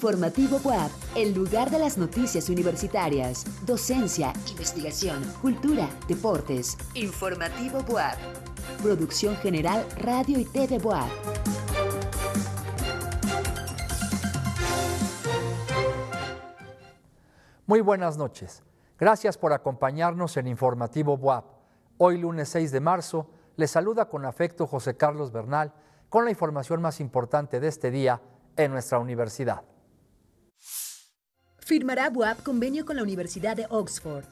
Informativo WAP, el lugar de las noticias universitarias, docencia, investigación, cultura, deportes. Informativo WAP. Producción General Radio y TV WAP. Muy buenas noches. Gracias por acompañarnos en Informativo WAP. Hoy lunes 6 de marzo, les saluda con afecto José Carlos Bernal con la información más importante de este día en nuestra universidad. Firmará BUAP convenio con la Universidad de Oxford.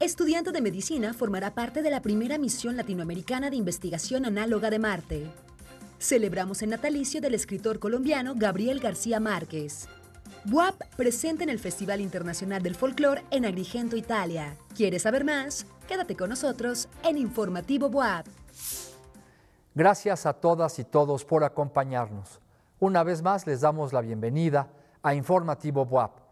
Estudiante de medicina formará parte de la primera misión latinoamericana de investigación análoga de Marte. Celebramos el natalicio del escritor colombiano Gabriel García Márquez. BUAP presente en el Festival Internacional del Folclore en Agrigento, Italia. ¿Quieres saber más? Quédate con nosotros en Informativo BUAP. Gracias a todas y todos por acompañarnos. Una vez más les damos la bienvenida a Informativo BUAP.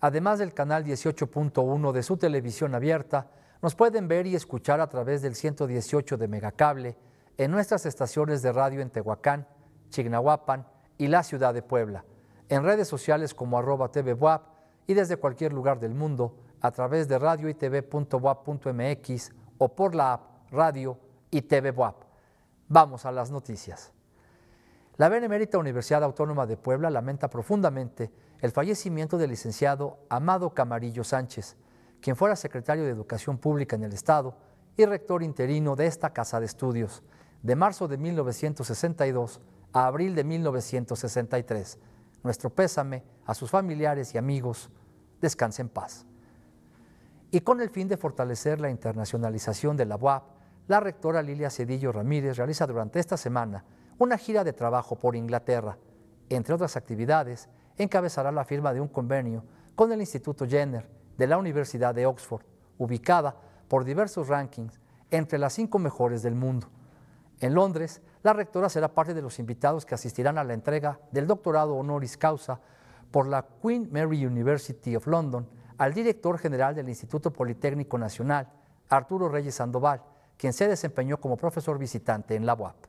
Además del canal 18.1 de su televisión abierta, nos pueden ver y escuchar a través del 118 de Megacable en nuestras estaciones de radio en Tehuacán, Chignahuapan y la ciudad de Puebla, en redes sociales como arroba TV y desde cualquier lugar del mundo a través de radio y o por la app Radio y TV Vamos a las noticias. La Benemérita Universidad Autónoma de Puebla lamenta profundamente el fallecimiento del licenciado Amado Camarillo Sánchez, quien fuera secretario de Educación Pública en el Estado y rector interino de esta casa de estudios, de marzo de 1962 a abril de 1963. Nuestro pésame a sus familiares y amigos. Descanse en paz. Y con el fin de fortalecer la internacionalización de la UAP, la rectora Lilia Cedillo Ramírez realiza durante esta semana una gira de trabajo por Inglaterra. Entre otras actividades, encabezará la firma de un convenio con el Instituto Jenner de la Universidad de Oxford, ubicada por diversos rankings entre las cinco mejores del mundo. En Londres, la rectora será parte de los invitados que asistirán a la entrega del doctorado honoris causa por la Queen Mary University of London al director general del Instituto Politécnico Nacional, Arturo Reyes Sandoval, quien se desempeñó como profesor visitante en la UAP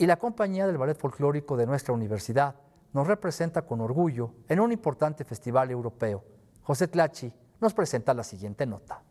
y la compañía del ballet folclórico de nuestra universidad nos representa con orgullo en un importante festival europeo. José Tlachi nos presenta la siguiente nota.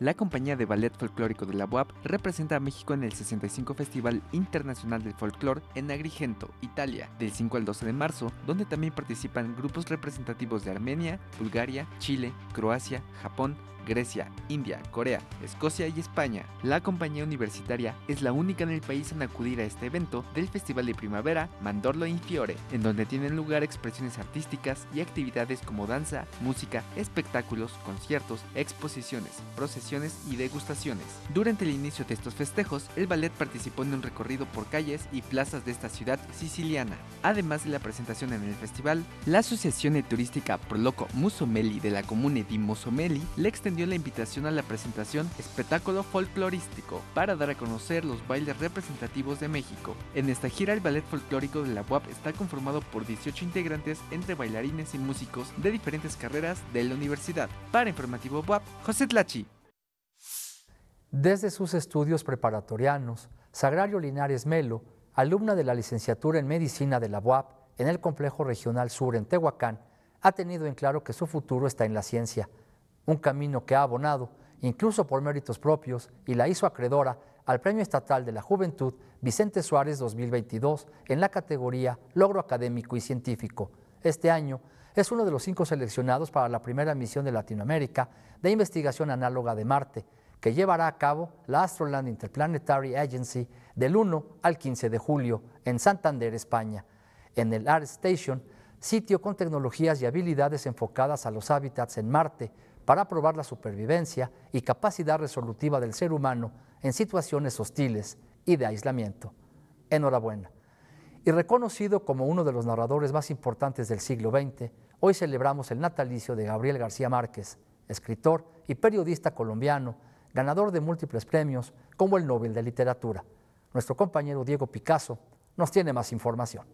La compañía de ballet folclórico de la UAP representa a México en el 65 Festival Internacional del Folclor en Agrigento, Italia, del 5 al 12 de marzo, donde también participan grupos representativos de Armenia, Bulgaria, Chile, Croacia, Japón, Grecia, India, Corea, Escocia y España. La compañía universitaria es la única en el país en acudir a este evento del Festival de Primavera Mandorlo in Fiore, en donde tienen lugar expresiones artísticas y actividades como danza, música, espectáculos, conciertos, exposiciones, procesiones y degustaciones. Durante el inicio de estos festejos, el ballet participó en un recorrido por calles y plazas de esta ciudad siciliana. Además de la presentación en el festival, la Asociación Turística Proloco Musomeli de la Comune di Musomeli le extendió la invitación a la presentación Espectáculo Folclorístico para dar a conocer los bailes representativos de México. En esta gira el ballet folclórico de la UAP está conformado por 18 integrantes entre bailarines y músicos de diferentes carreras de la universidad. Para Informativo UAP, José Tlachi. Desde sus estudios preparatorianos, Sagrario Linares Melo, alumna de la licenciatura en Medicina de la UAP en el Complejo Regional Sur en Tehuacán, ha tenido en claro que su futuro está en la ciencia un camino que ha abonado, incluso por méritos propios, y la hizo acreedora al Premio Estatal de la Juventud Vicente Suárez 2022 en la categoría Logro Académico y Científico. Este año es uno de los cinco seleccionados para la primera misión de Latinoamérica de investigación análoga de Marte, que llevará a cabo la Astroland Interplanetary Agency del 1 al 15 de julio en Santander, España. En el Art Station, sitio con tecnologías y habilidades enfocadas a los hábitats en Marte, para probar la supervivencia y capacidad resolutiva del ser humano en situaciones hostiles y de aislamiento. Enhorabuena. Y reconocido como uno de los narradores más importantes del siglo XX, hoy celebramos el natalicio de Gabriel García Márquez, escritor y periodista colombiano, ganador de múltiples premios como el Nobel de Literatura. Nuestro compañero Diego Picasso nos tiene más información.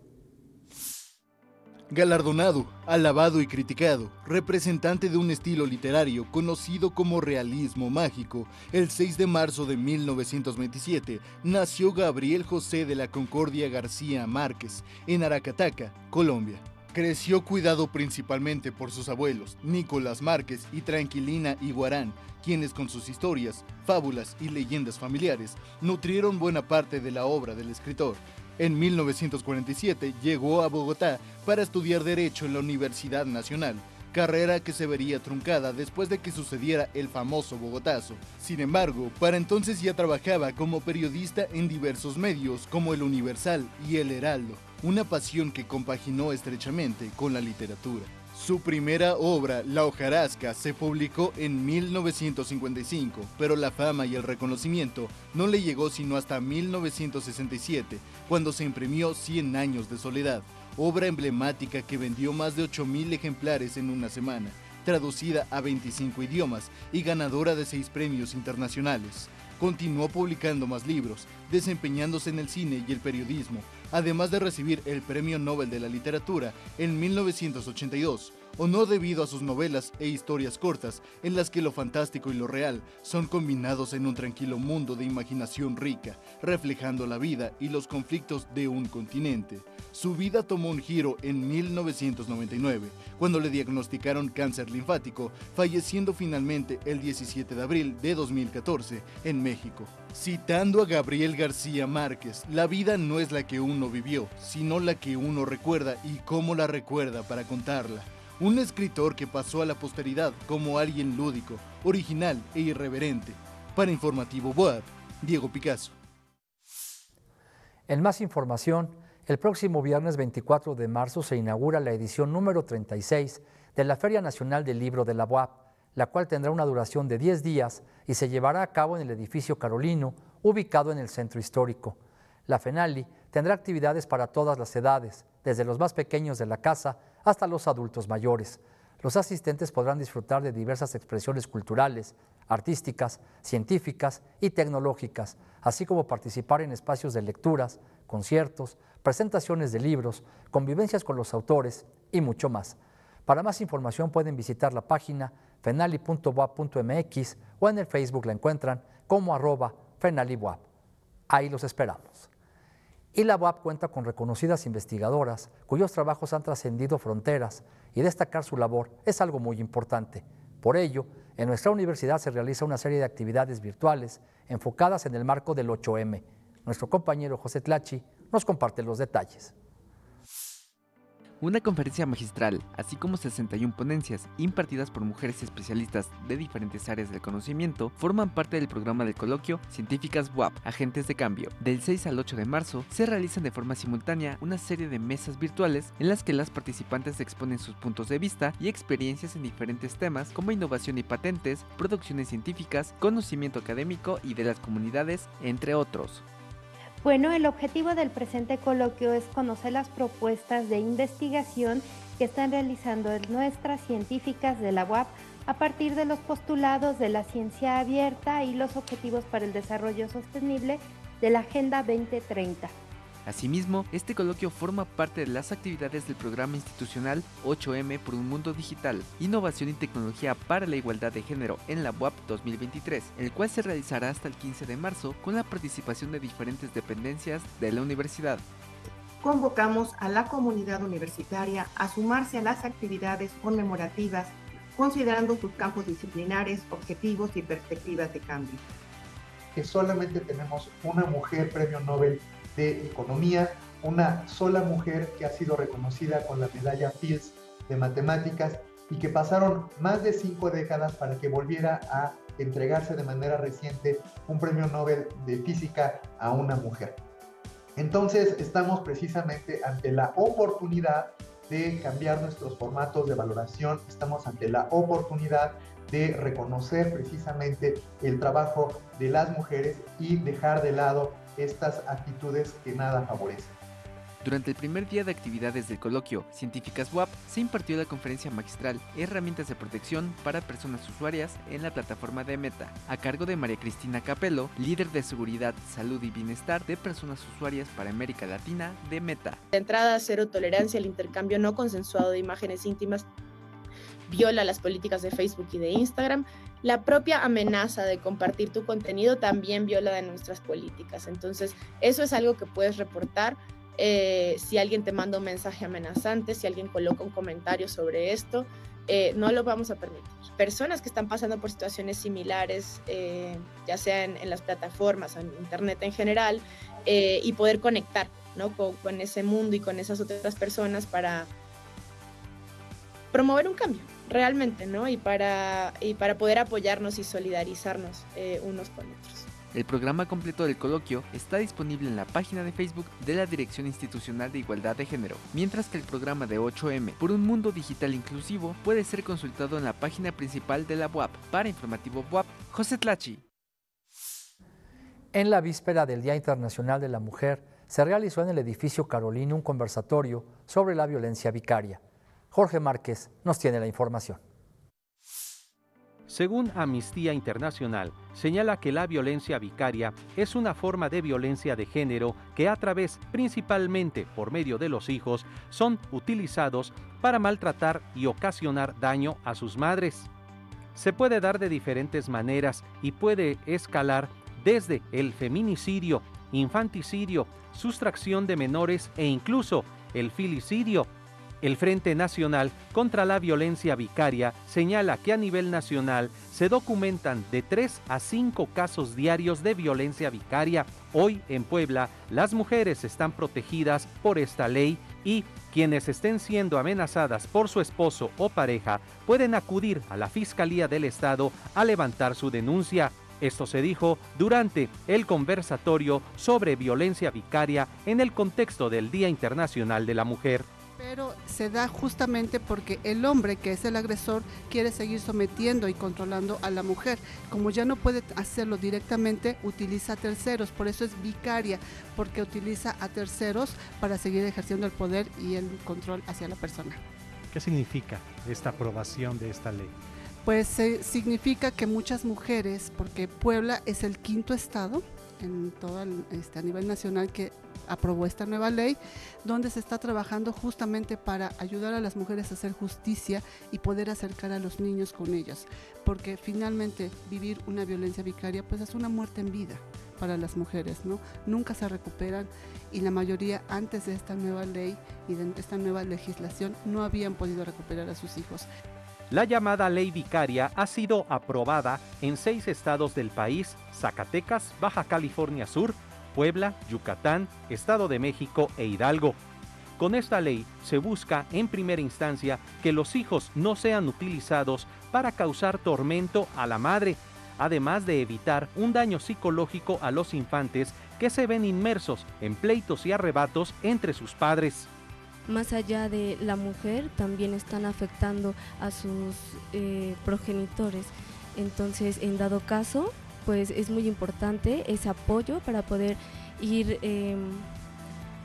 Galardonado, alabado y criticado, representante de un estilo literario conocido como realismo mágico, el 6 de marzo de 1927 nació Gabriel José de la Concordia García Márquez en Aracataca, Colombia. Creció cuidado principalmente por sus abuelos, Nicolás Márquez y Tranquilina Iguarán, quienes con sus historias, fábulas y leyendas familiares nutrieron buena parte de la obra del escritor, en 1947 llegó a Bogotá para estudiar Derecho en la Universidad Nacional, carrera que se vería truncada después de que sucediera el famoso Bogotazo. Sin embargo, para entonces ya trabajaba como periodista en diversos medios como El Universal y El Heraldo, una pasión que compaginó estrechamente con la literatura. Su primera obra, La hojarasca, se publicó en 1955, pero la fama y el reconocimiento no le llegó sino hasta 1967, cuando se imprimió 100 años de soledad, obra emblemática que vendió más de 8.000 ejemplares en una semana, traducida a 25 idiomas y ganadora de 6 premios internacionales. Continuó publicando más libros, desempeñándose en el cine y el periodismo, además de recibir el Premio Nobel de la Literatura en 1982, o no debido a sus novelas e historias cortas en las que lo fantástico y lo real son combinados en un tranquilo mundo de imaginación rica, reflejando la vida y los conflictos de un continente. Su vida tomó un giro en 1999, cuando le diagnosticaron cáncer linfático, falleciendo finalmente el 17 de abril de 2014 en México. Citando a Gabriel García Márquez, la vida no es la que uno vivió, sino la que uno recuerda y cómo la recuerda para contarla. Un escritor que pasó a la posteridad como alguien lúdico, original e irreverente. Para Informativo Boab, Diego Picasso. En más información, el próximo viernes 24 de marzo se inaugura la edición número 36 de la Feria Nacional del Libro de la UAP la cual tendrá una duración de 10 días y se llevará a cabo en el edificio Carolino, ubicado en el centro histórico. La FENALI tendrá actividades para todas las edades, desde los más pequeños de la casa hasta los adultos mayores. Los asistentes podrán disfrutar de diversas expresiones culturales, artísticas, científicas y tecnológicas, así como participar en espacios de lecturas, conciertos, presentaciones de libros, convivencias con los autores y mucho más. Para más información pueden visitar la página fenali.boab.mx o en el Facebook la encuentran como arroba fenaliboab. Ahí los esperamos. Y la BOAP cuenta con reconocidas investigadoras cuyos trabajos han trascendido fronteras y destacar su labor es algo muy importante. Por ello, en nuestra universidad se realiza una serie de actividades virtuales enfocadas en el marco del 8M. Nuestro compañero José Tlachi nos comparte los detalles. Una conferencia magistral, así como 61 ponencias impartidas por mujeres especialistas de diferentes áreas del conocimiento, forman parte del programa del coloquio Científicas WAP, Agentes de Cambio. Del 6 al 8 de marzo se realizan de forma simultánea una serie de mesas virtuales en las que las participantes exponen sus puntos de vista y experiencias en diferentes temas como innovación y patentes, producciones científicas, conocimiento académico y de las comunidades, entre otros. Bueno, el objetivo del presente coloquio es conocer las propuestas de investigación que están realizando nuestras científicas de la UAP a partir de los postulados de la ciencia abierta y los objetivos para el desarrollo sostenible de la Agenda 2030. Asimismo, este coloquio forma parte de las actividades del programa institucional 8M por un mundo digital, innovación y tecnología para la igualdad de género en la UAP 2023, el cual se realizará hasta el 15 de marzo con la participación de diferentes dependencias de la universidad. Convocamos a la comunidad universitaria a sumarse a las actividades conmemorativas considerando sus campos disciplinares, objetivos y perspectivas de cambio. Que solamente tenemos una mujer premio Nobel de Economía, una sola mujer que ha sido reconocida con la medalla Fields de Matemáticas y que pasaron más de cinco décadas para que volviera a entregarse de manera reciente un premio Nobel de Física a una mujer. Entonces estamos precisamente ante la oportunidad de cambiar nuestros formatos de valoración, estamos ante la oportunidad de reconocer precisamente el trabajo de las mujeres y dejar de lado estas actitudes que nada favorecen. Durante el primer día de actividades del coloquio Científicas WAP se impartió la conferencia magistral Herramientas de protección para personas usuarias en la plataforma de Meta, a cargo de María Cristina Capello, líder de seguridad, salud y bienestar de personas usuarias para América Latina de Meta. De entrada, cero tolerancia al intercambio no consensuado de imágenes íntimas viola las políticas de Facebook y de Instagram. La propia amenaza de compartir tu contenido también viola de nuestras políticas. Entonces, eso es algo que puedes reportar eh, si alguien te manda un mensaje amenazante, si alguien coloca un comentario sobre esto, eh, no lo vamos a permitir. Personas que están pasando por situaciones similares, eh, ya sea en, las plataformas, en Internet en general, y poder conectar con, ese mundo y con esas otras personas para promover un cambio realmente, ¿no? Y para, y para poder apoyarnos y solidarizarnos unos con otros. El programa completo del coloquio está disponible en la página de Facebook de la Dirección Institucional de Igualdad de Género, mientras que el programa de 8M por un mundo digital inclusivo puede ser consultado en la página principal de la UAP. Para Informativo UAP, José Tlachi. En la víspera del Día Internacional de la Mujer, se realizó en el edificio Carolina un conversatorio sobre la violencia vicaria. Jorge Márquez nos tiene la información. Según Amnistía Internacional, señala que la violencia vicaria es una forma de violencia de género que a través, principalmente por medio de los hijos, son utilizados para maltratar y ocasionar daño a sus madres. Se puede dar de diferentes maneras y puede escalar desde el feminicidio, infanticidio, sustracción de menores e incluso el filicidio, el Frente Nacional contra la Violencia Vicaria señala que a nivel nacional se documentan de 3 a 5 casos diarios de violencia vicaria. Hoy en Puebla, las mujeres están protegidas por esta ley y quienes estén siendo amenazadas por su esposo o pareja pueden acudir a la Fiscalía del Estado a levantar su denuncia. Esto se dijo durante el conversatorio sobre violencia vicaria en el contexto del Día Internacional de la Mujer. Pero se da justamente porque el hombre, que es el agresor, quiere seguir sometiendo y controlando a la mujer. Como ya no puede hacerlo directamente, utiliza a terceros. Por eso es vicaria, porque utiliza a terceros para seguir ejerciendo el poder y el control hacia la persona. ¿Qué significa esta aprobación de esta ley? Pues significa que muchas mujeres, porque Puebla es el quinto estado en todo este, a nivel nacional que aprobó esta nueva ley, donde se está trabajando justamente para ayudar a las mujeres a hacer justicia y poder acercar a los niños con ellas, porque finalmente vivir una violencia vicaria pues es una muerte en vida para las mujeres, ¿no? Nunca se recuperan y la mayoría antes de esta nueva ley y de esta nueva legislación no habían podido recuperar a sus hijos. La llamada ley vicaria ha sido aprobada en seis estados del país, Zacatecas, Baja California Sur, Puebla, Yucatán, Estado de México e Hidalgo. Con esta ley se busca en primera instancia que los hijos no sean utilizados para causar tormento a la madre, además de evitar un daño psicológico a los infantes que se ven inmersos en pleitos y arrebatos entre sus padres. Más allá de la mujer, también están afectando a sus eh, progenitores. Entonces, en dado caso, pues es muy importante ese apoyo para poder ir em,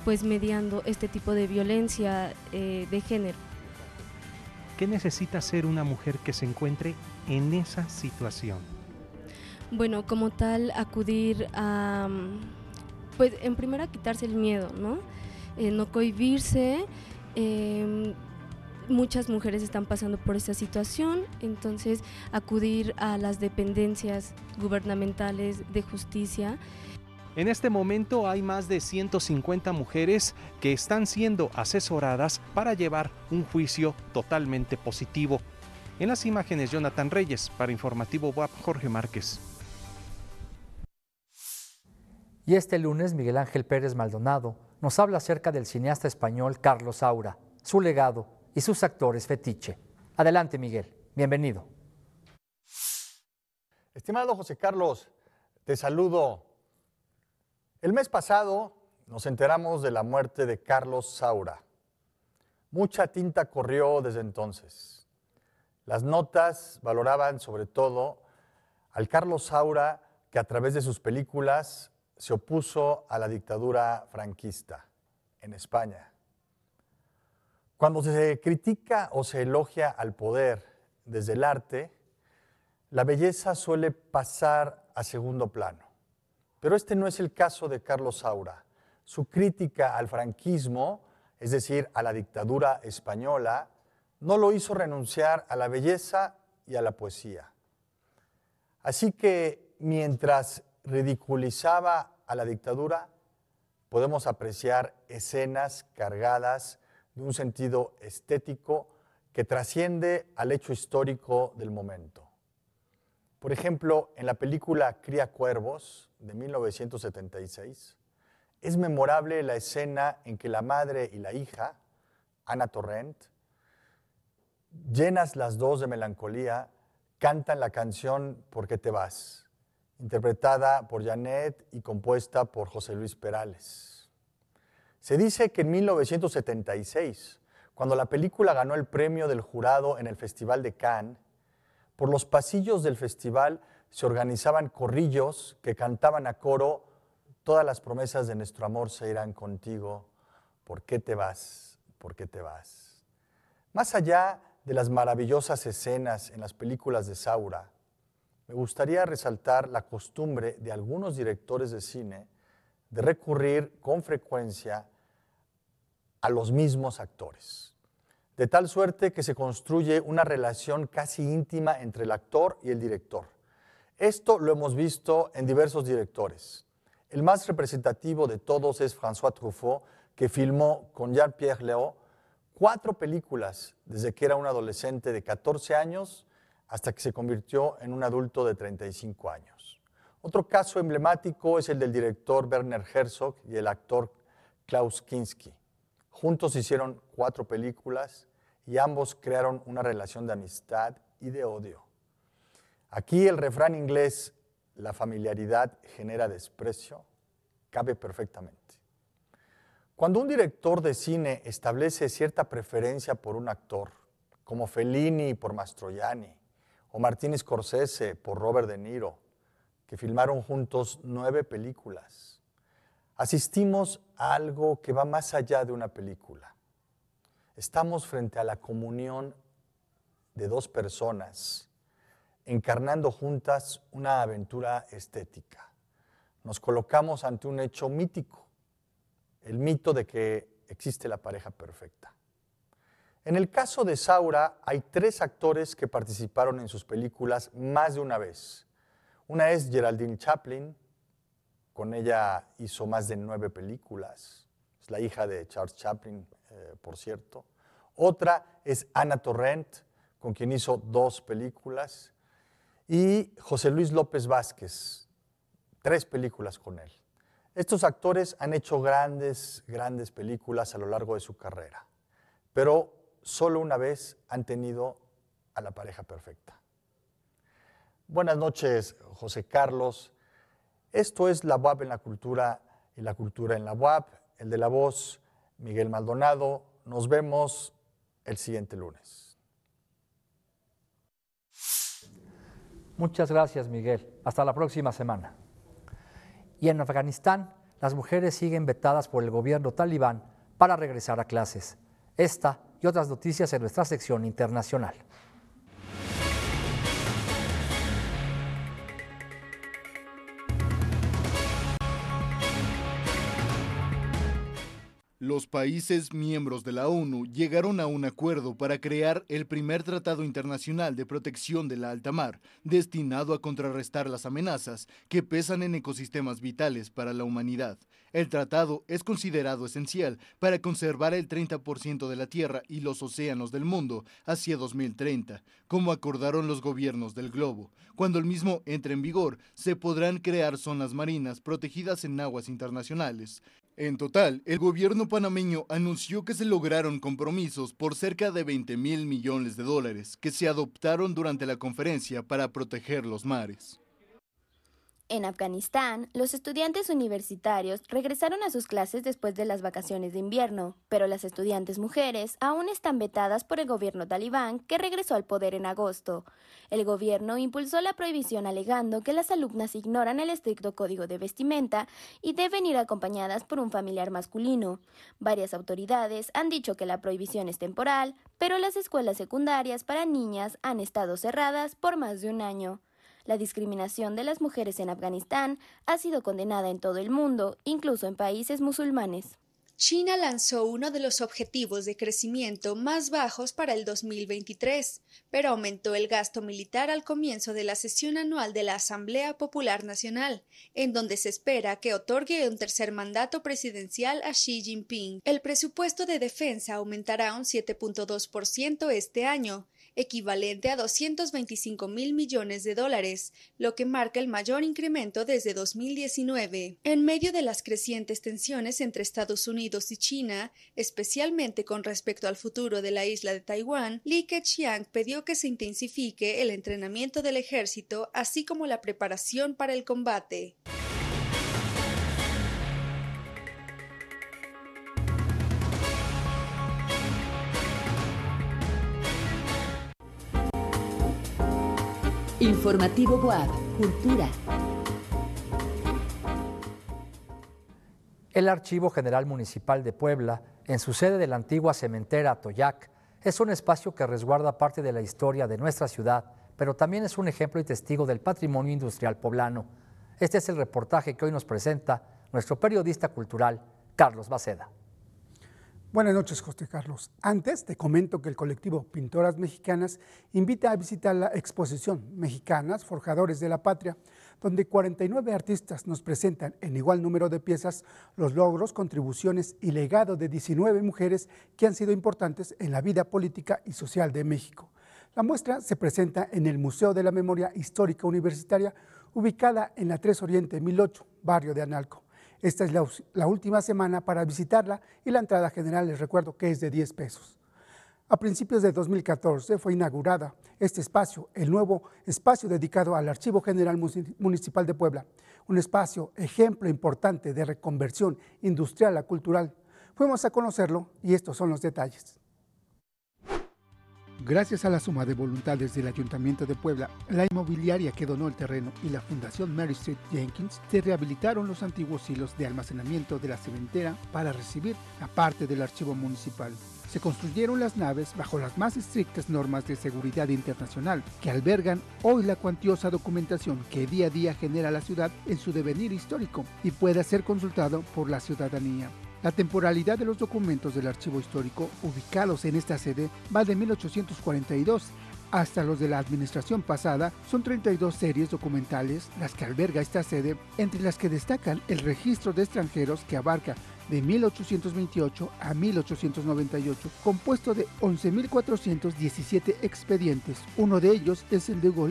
pues mediando este tipo de violencia eh, de género. ¿Qué necesita ser una mujer que se encuentre en esa situación? Bueno, como tal, acudir a, pues en primera quitarse el miedo, ¿no? Eh, no cohibirse, em, muchas mujeres están pasando por esta situación, entonces acudir a las dependencias gubernamentales de justicia. En este momento hay más de 150 mujeres que están siendo asesoradas para llevar un juicio totalmente positivo. En las imágenes, Jonathan Reyes, para Informativo WAP, Jorge Márquez. Y este lunes, Miguel Ángel Pérez Maldonado nos habla acerca del cineasta español Carlos Saura, su legado y sus actores fetiche. Adelante, Miguel. Bienvenido. Estimado José Carlos, te saludo. El mes pasado nos enteramos de la muerte de Carlos Saura. Mucha tinta corrió desde entonces. Las notas valoraban sobre todo al Carlos Saura que a través de sus películas se opuso a la dictadura franquista. en España. Cuando se critica o se elogia al poder desde el arte, la belleza suele pasar a segundo plano. Pero este no es el caso de Carlos Saura. Su crítica al franquismo, es decir, a la dictadura española, no lo hizo renunciar a la belleza y a la poesía. Así que mientras ridiculizaba a la dictadura, podemos apreciar escenas cargadas un sentido estético que trasciende al hecho histórico del momento. Por ejemplo, en la película Cría Cuervos de 1976, es memorable la escena en que la madre y la hija, Ana Torrent, llenas las dos de melancolía, cantan la canción ¿Por qué te vas? interpretada por Janet y compuesta por José Luis Perales. Se dice que en 1976, cuando la película ganó el premio del jurado en el Festival de Cannes, por los pasillos del festival se organizaban corrillos que cantaban a coro Todas las promesas de nuestro amor se irán contigo. ¿Por qué te vas? ¿Por qué te vas? Más allá de las maravillosas escenas en las películas de Saura, me gustaría resaltar la costumbre de algunos directores de cine de recurrir con frecuencia a los mismos actores, de tal suerte que se construye una relación casi íntima entre el actor y el director. Esto lo hemos visto en diversos directores. El más representativo de todos es François Truffaut, que filmó con Jean-Pierre Léaud cuatro películas desde que era un adolescente de 14 años hasta que se convirtió en un adulto de 35 años. Otro caso emblemático es el del director Werner Herzog y el actor Klaus Kinski. Juntos hicieron cuatro películas y ambos crearon una relación de amistad y de odio. Aquí el refrán inglés la familiaridad genera desprecio, cabe perfectamente. Cuando un director de cine establece cierta preferencia por un actor, como Fellini por Mastroianni, o Martín Scorsese por Robert De Niro, que filmaron juntos nueve películas, asistimos a algo que va más allá de una película. Estamos frente a la comunión de dos personas encarnando juntas una aventura estética. Nos colocamos ante un hecho mítico, el mito de que existe la pareja perfecta. En el caso de Saura hay tres actores que participaron en sus películas más de una vez. Una es Geraldine Chaplin, con ella hizo más de nueve películas, es la hija de Charles Chaplin, eh, por cierto. Otra es Ana Torrent, con quien hizo dos películas y José Luis López Vázquez, tres películas con él. Estos actores han hecho grandes, grandes películas a lo largo de su carrera, pero solo una vez han tenido a la pareja perfecta. Buenas noches, José Carlos. Esto es la UAP en la cultura y la cultura en la UAP, el de la voz, Miguel Maldonado. Nos vemos el siguiente lunes. Muchas gracias, Miguel. Hasta la próxima semana. Y en Afganistán, las mujeres siguen vetadas por el gobierno talibán para regresar a clases. Esta y otras noticias en nuestra sección internacional. Los países miembros de la ONU llegaron a un acuerdo para crear el primer tratado internacional de protección de la alta mar, destinado a contrarrestar las amenazas que pesan en ecosistemas vitales para la humanidad. El tratado es considerado esencial para conservar el 30% de la tierra y los océanos del mundo hacia 2030, como acordaron los gobiernos del globo. Cuando el mismo entre en vigor, se podrán crear zonas marinas protegidas en aguas internacionales. En total, el gobierno panameño anunció que se lograron compromisos por cerca de 20 mil millones de dólares que se adoptaron durante la conferencia para proteger los mares. En Afganistán, los estudiantes universitarios regresaron a sus clases después de las vacaciones de invierno, pero las estudiantes mujeres aún están vetadas por el gobierno talibán que regresó al poder en agosto. El gobierno impulsó la prohibición alegando que las alumnas ignoran el estricto código de vestimenta y deben ir acompañadas por un familiar masculino. Varias autoridades han dicho que la prohibición es temporal, pero las escuelas secundarias para niñas han estado cerradas por más de un año. La discriminación de las mujeres en Afganistán ha sido condenada en todo el mundo, incluso en países musulmanes. China lanzó uno de los objetivos de crecimiento más bajos para el 2023, pero aumentó el gasto militar al comienzo de la sesión anual de la Asamblea Popular Nacional, en donde se espera que otorgue un tercer mandato presidencial a Xi Jinping. El presupuesto de defensa aumentará un 7.2% este año, equivalente a 225 mil millones de dólares, lo que marca el mayor incremento desde 2019. En medio de las crecientes tensiones entre Estados Unidos y China, especialmente con respecto al futuro de la isla de Taiwán, Li Keqiang pidió que se intensifique el entrenamiento del ejército, así como la preparación para el combate. Informativo Boab, Cultura. El Archivo General Municipal de Puebla, en su sede de la antigua cementera Toyac, es un espacio que resguarda parte de la historia de nuestra ciudad, pero también es un ejemplo y testigo del patrimonio industrial poblano. Este es el reportaje que hoy nos presenta nuestro periodista cultural, Carlos Baceda. Buenas noches, José Carlos. Antes te comento que el colectivo Pintoras Mexicanas invita a visitar la exposición Mexicanas, Forjadores de la Patria, donde 49 artistas nos presentan en igual número de piezas los logros, contribuciones y legado de 19 mujeres que han sido importantes en la vida política y social de México. La muestra se presenta en el Museo de la Memoria Histórica Universitaria, ubicada en la 3 Oriente 1008, barrio de Analco. Esta es la, última semana para visitarla y la entrada general les recuerdo que es de 10 pesos. A principios de 2014 fue inaugurada este espacio, el nuevo espacio dedicado al Archivo General Municipal de Puebla, un espacio ejemplo importante de reconversión industrial a cultural. Fuimos a conocerlo y estos son los detalles. Gracias a la suma de voluntades del Ayuntamiento de Puebla, la inmobiliaria que donó el terreno y la Fundación Mary Street Jenkins se rehabilitaron los antiguos hilos de almacenamiento de la cementera para recibir la parte del archivo municipal. Se construyeron las naves bajo las más estrictas normas de seguridad internacional que albergan hoy la cuantiosa documentación que día a día genera la ciudad en su devenir histórico y pueda ser consultado por la ciudadanía. La temporalidad de los documentos del archivo histórico ubicados en esta sede va de 1842 hasta los de la administración pasada, son 32 series documentales las que alberga esta sede, entre las que destacan el registro de extranjeros que abarca de 1828 a 1898, compuesto de 11.417 expedientes. Uno de ellos es el de Hugo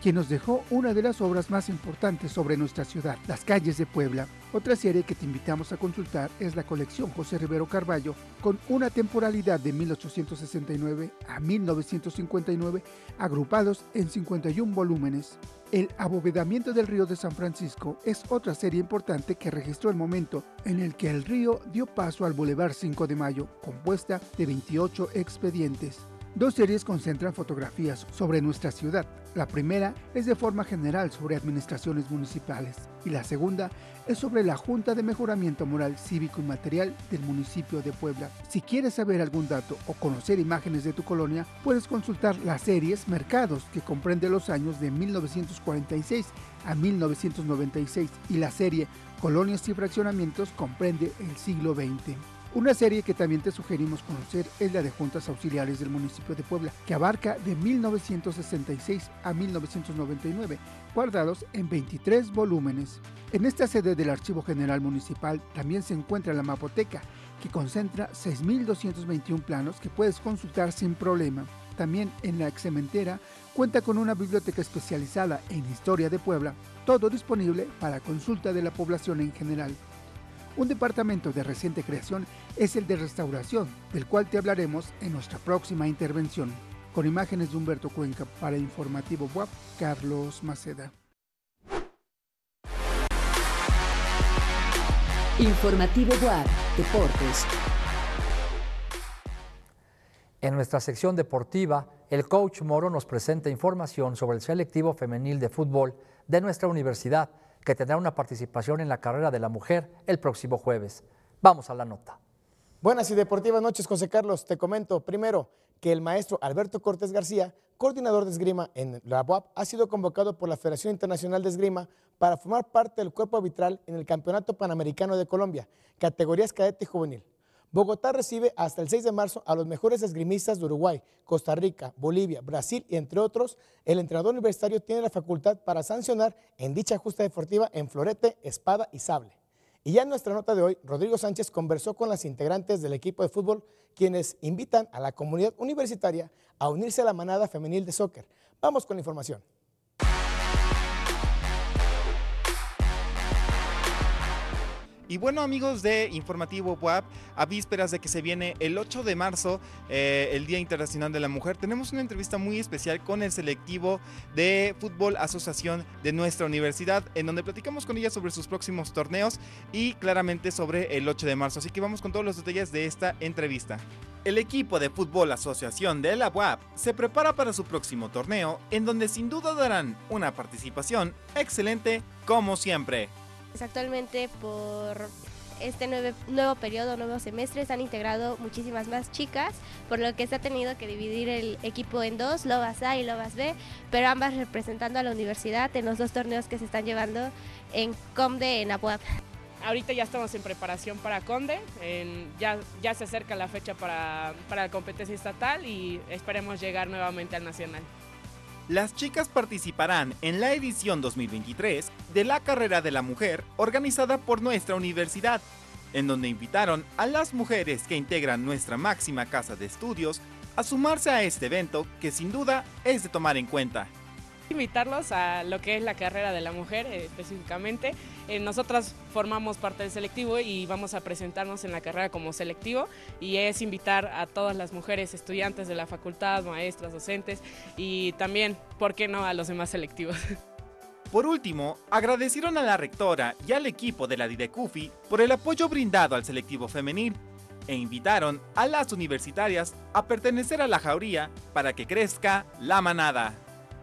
quien nos dejó una de las obras más importantes sobre nuestra ciudad, Las calles de Puebla. Otra serie que te invitamos a consultar es la colección José Rivero Carballo, con una temporalidad de 1869 a 1959, agrupados en 51 volúmenes. El abovedamiento del río de San Francisco es otra serie importante que registró el momento en el que el río dio paso al Boulevard 5 de Mayo, compuesta de 28 expedientes. Dos series concentran fotografías sobre nuestra ciudad. La primera es de forma general sobre administraciones municipales y la segunda es sobre la Junta de Mejoramiento Moral Cívico y Material del municipio de Puebla. Si quieres saber algún dato o conocer imágenes de tu colonia, puedes consultar las series Mercados, que comprende los años de 1946 a 1996, y la serie Colonias y Fraccionamientos comprende el siglo XX. Una serie que también te sugerimos conocer es la de Juntas Auxiliares del municipio de Puebla, que abarca de 1966 a 1999, guardados en 23 volúmenes. En esta sede del Archivo General Municipal también se encuentra la Mapoteca, que concentra 6.221 planos que puedes consultar sin problema. También en la excementera cuenta con una biblioteca especializada en historia de Puebla, todo disponible para consulta de la población en general. Un departamento de reciente creación es el de restauración, del cual te hablaremos en nuestra próxima intervención. Con imágenes de Humberto Cuenca para Informativo WAP, Carlos Maceda. Informativo WAP, Deportes. En nuestra sección deportiva, el coach Moro nos presenta información sobre el selectivo femenil de fútbol de nuestra universidad que tendrá una participación en la carrera de la mujer el próximo jueves. Vamos a la nota. Buenas y deportivas noches, José Carlos. Te comento primero que el maestro Alberto Cortés García, coordinador de esgrima en la UAP, ha sido convocado por la Federación Internacional de Esgrima para formar parte del cuerpo arbitral en el Campeonato Panamericano de Colombia, categorías cadete y juvenil. Bogotá recibe hasta el 6 de marzo a los mejores esgrimistas de Uruguay, Costa Rica, Bolivia, Brasil y entre otros. El entrenador universitario tiene la facultad para sancionar en dicha justa deportiva en florete, espada y sable. Y ya en nuestra nota de hoy, Rodrigo Sánchez conversó con las integrantes del equipo de fútbol, quienes invitan a la comunidad universitaria a unirse a la manada femenil de soccer. Vamos con la información. Y bueno amigos de Informativo WAP, a vísperas de que se viene el 8 de marzo, eh, el Día Internacional de la Mujer, tenemos una entrevista muy especial con el selectivo de Fútbol Asociación de nuestra universidad, en donde platicamos con ella sobre sus próximos torneos y claramente sobre el 8 de marzo. Así que vamos con todos los detalles de esta entrevista. El equipo de Fútbol Asociación de la UAP se prepara para su próximo torneo, en donde sin duda darán una participación excelente como siempre. Actualmente por este nuevo, periodo, nuevo semestre, se han integrado muchísimas más chicas, por lo que se ha tenido que dividir el equipo en dos, Lobas A y Lobas B, pero ambas representando a la universidad en los dos torneos que se están llevando en Comde, en Apuap. Ahorita ya estamos en preparación para Conde, ya, se acerca la fecha para la competencia estatal y esperemos llegar nuevamente al nacional. Las chicas participarán en la edición 2023 de la Carrera de la Mujer organizada por nuestra universidad, en donde invitaron a las mujeres que integran nuestra máxima casa de estudios a sumarse a este evento que sin duda es de tomar en cuenta invitarlos a lo que es la carrera de la mujer eh, específicamente. Eh, nosotras formamos parte del selectivo y vamos a presentarnos en la carrera como selectivo y es invitar a todas las mujeres estudiantes de la facultad, maestras, docentes y también, ¿por qué no?, a los demás selectivos. Por último, agradecieron a la rectora y al equipo de la Didecufi por el apoyo brindado al selectivo femenil e invitaron a las universitarias a pertenecer a la jauría para que crezca la manada.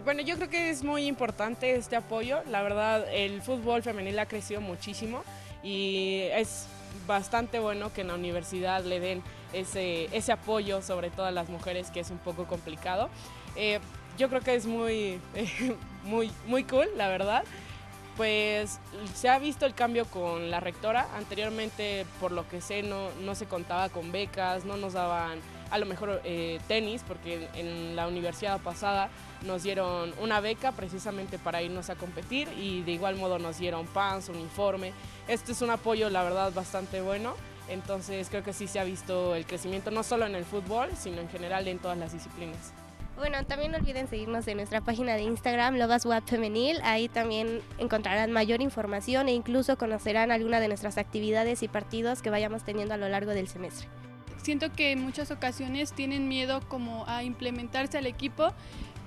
Bueno, yo creo que es muy importante este apoyo. La verdad, el fútbol femenil ha crecido muchísimo y es bastante bueno que en la universidad le den ese, ese apoyo, sobre todo a las mujeres, que es un poco complicado. Eh, yo creo que es muy, muy, muy cool, la verdad. Pues se ha visto el cambio con la rectora. Anteriormente, por lo que sé, no, no se contaba con becas, no nos daban a lo mejor eh, tenis, porque en la universidad pasada nos dieron una beca precisamente para irnos a competir y de igual modo nos dieron pants, uniforme. Este es un apoyo, la verdad, bastante bueno. Entonces creo que sí se ha visto el crecimiento no solo en el fútbol, sino en general en todas las disciplinas. Bueno, también no olviden seguirnos en nuestra página de Instagram, Lobas Femenil. Ahí también encontrarán mayor información e incluso conocerán alguna de nuestras actividades y partidos que vayamos teniendo a lo largo del semestre siento que en muchas ocasiones tienen miedo como a implementarse al equipo,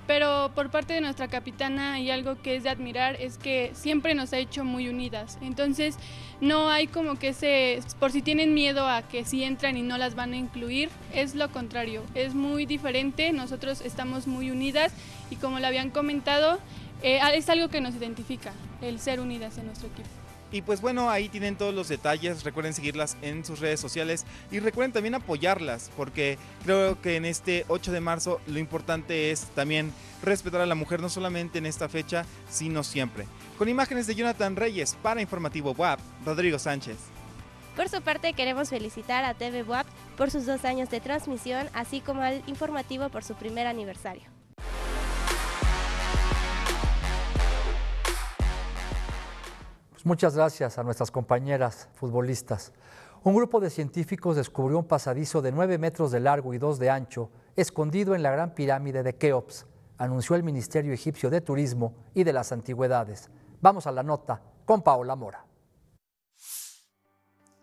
pero por parte de nuestra capitana y algo que es de admirar es que siempre nos ha hecho muy unidas. Entonces no hay como que ese, por si tienen miedo a que si entran y no las van a incluir, es lo contrario, es muy diferente, nosotros estamos muy unidas y como le habían comentado, eh, es algo que nos identifica, el ser unidas en nuestro equipo. Y pues bueno, ahí tienen todos los detalles. Recuerden seguirlas en sus redes sociales y recuerden también apoyarlas porque creo que en este 8 de marzo lo importante es también respetar a la mujer no solamente en esta fecha, sino siempre. Con imágenes de Jonathan Reyes para Informativo WAP, Rodrigo Sánchez. Por su parte, queremos felicitar a TV WAP por sus dos años de transmisión, así como al informativo por su primer aniversario. Pues muchas gracias a nuestras compañeras futbolistas. Un grupo de científicos descubrió un pasadizo de 9 metros de largo y 2 de ancho, escondido en la gran pirámide de Keops, anunció el Ministerio Egipcio de Turismo y de las Antigüedades. Vamos a la nota con Paola Mora.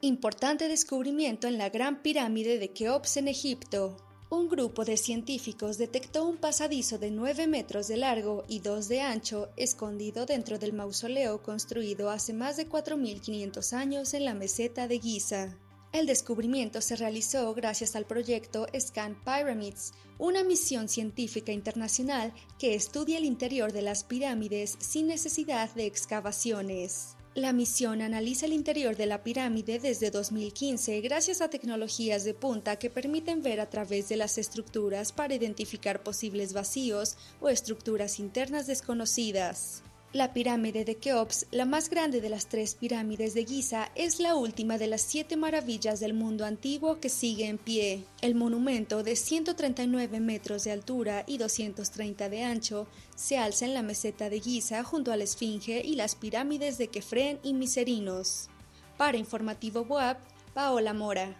Importante descubrimiento en la gran pirámide de Keops en Egipto. Un grupo de científicos detectó un pasadizo de 9 metros de largo y 2 de ancho escondido dentro del mausoleo construido hace más de 4.500 años en la meseta de Giza. El descubrimiento se realizó gracias al proyecto Scan Pyramids, una misión científica internacional que estudia el interior de las pirámides sin necesidad de excavaciones. La misión analiza el interior de la pirámide desde 2015 gracias a tecnologías de punta que permiten ver a través de las estructuras para identificar posibles vacíos o estructuras internas desconocidas. La pirámide de Keops, la más grande de las tres pirámides de Giza, es la última de las siete maravillas del mundo antiguo que sigue en pie. El monumento, de 139 metros de altura y 230 de ancho, se alza en la meseta de Giza junto a la Esfinge y las pirámides de Kefren y Miserinos. Para Informativo WAP, Paola Mora.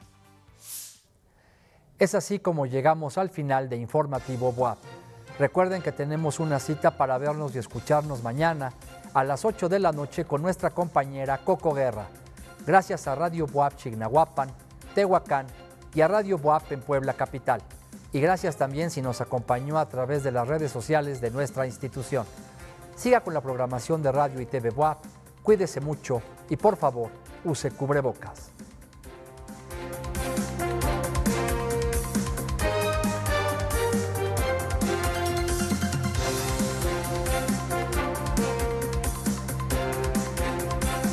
Es así como llegamos al final de Informativo WAP. Recuerden que tenemos una cita para vernos y escucharnos mañana a las 8 de la noche con nuestra compañera Coco Guerra. Gracias a Radio Boab Chignahuapan, Tehuacán y a Radio Boab en Puebla Capital. Y gracias también si nos acompañó a través de las redes sociales de nuestra institución. Siga con la programación de Radio y TV Boab, cuídese mucho y por favor use cubrebocas.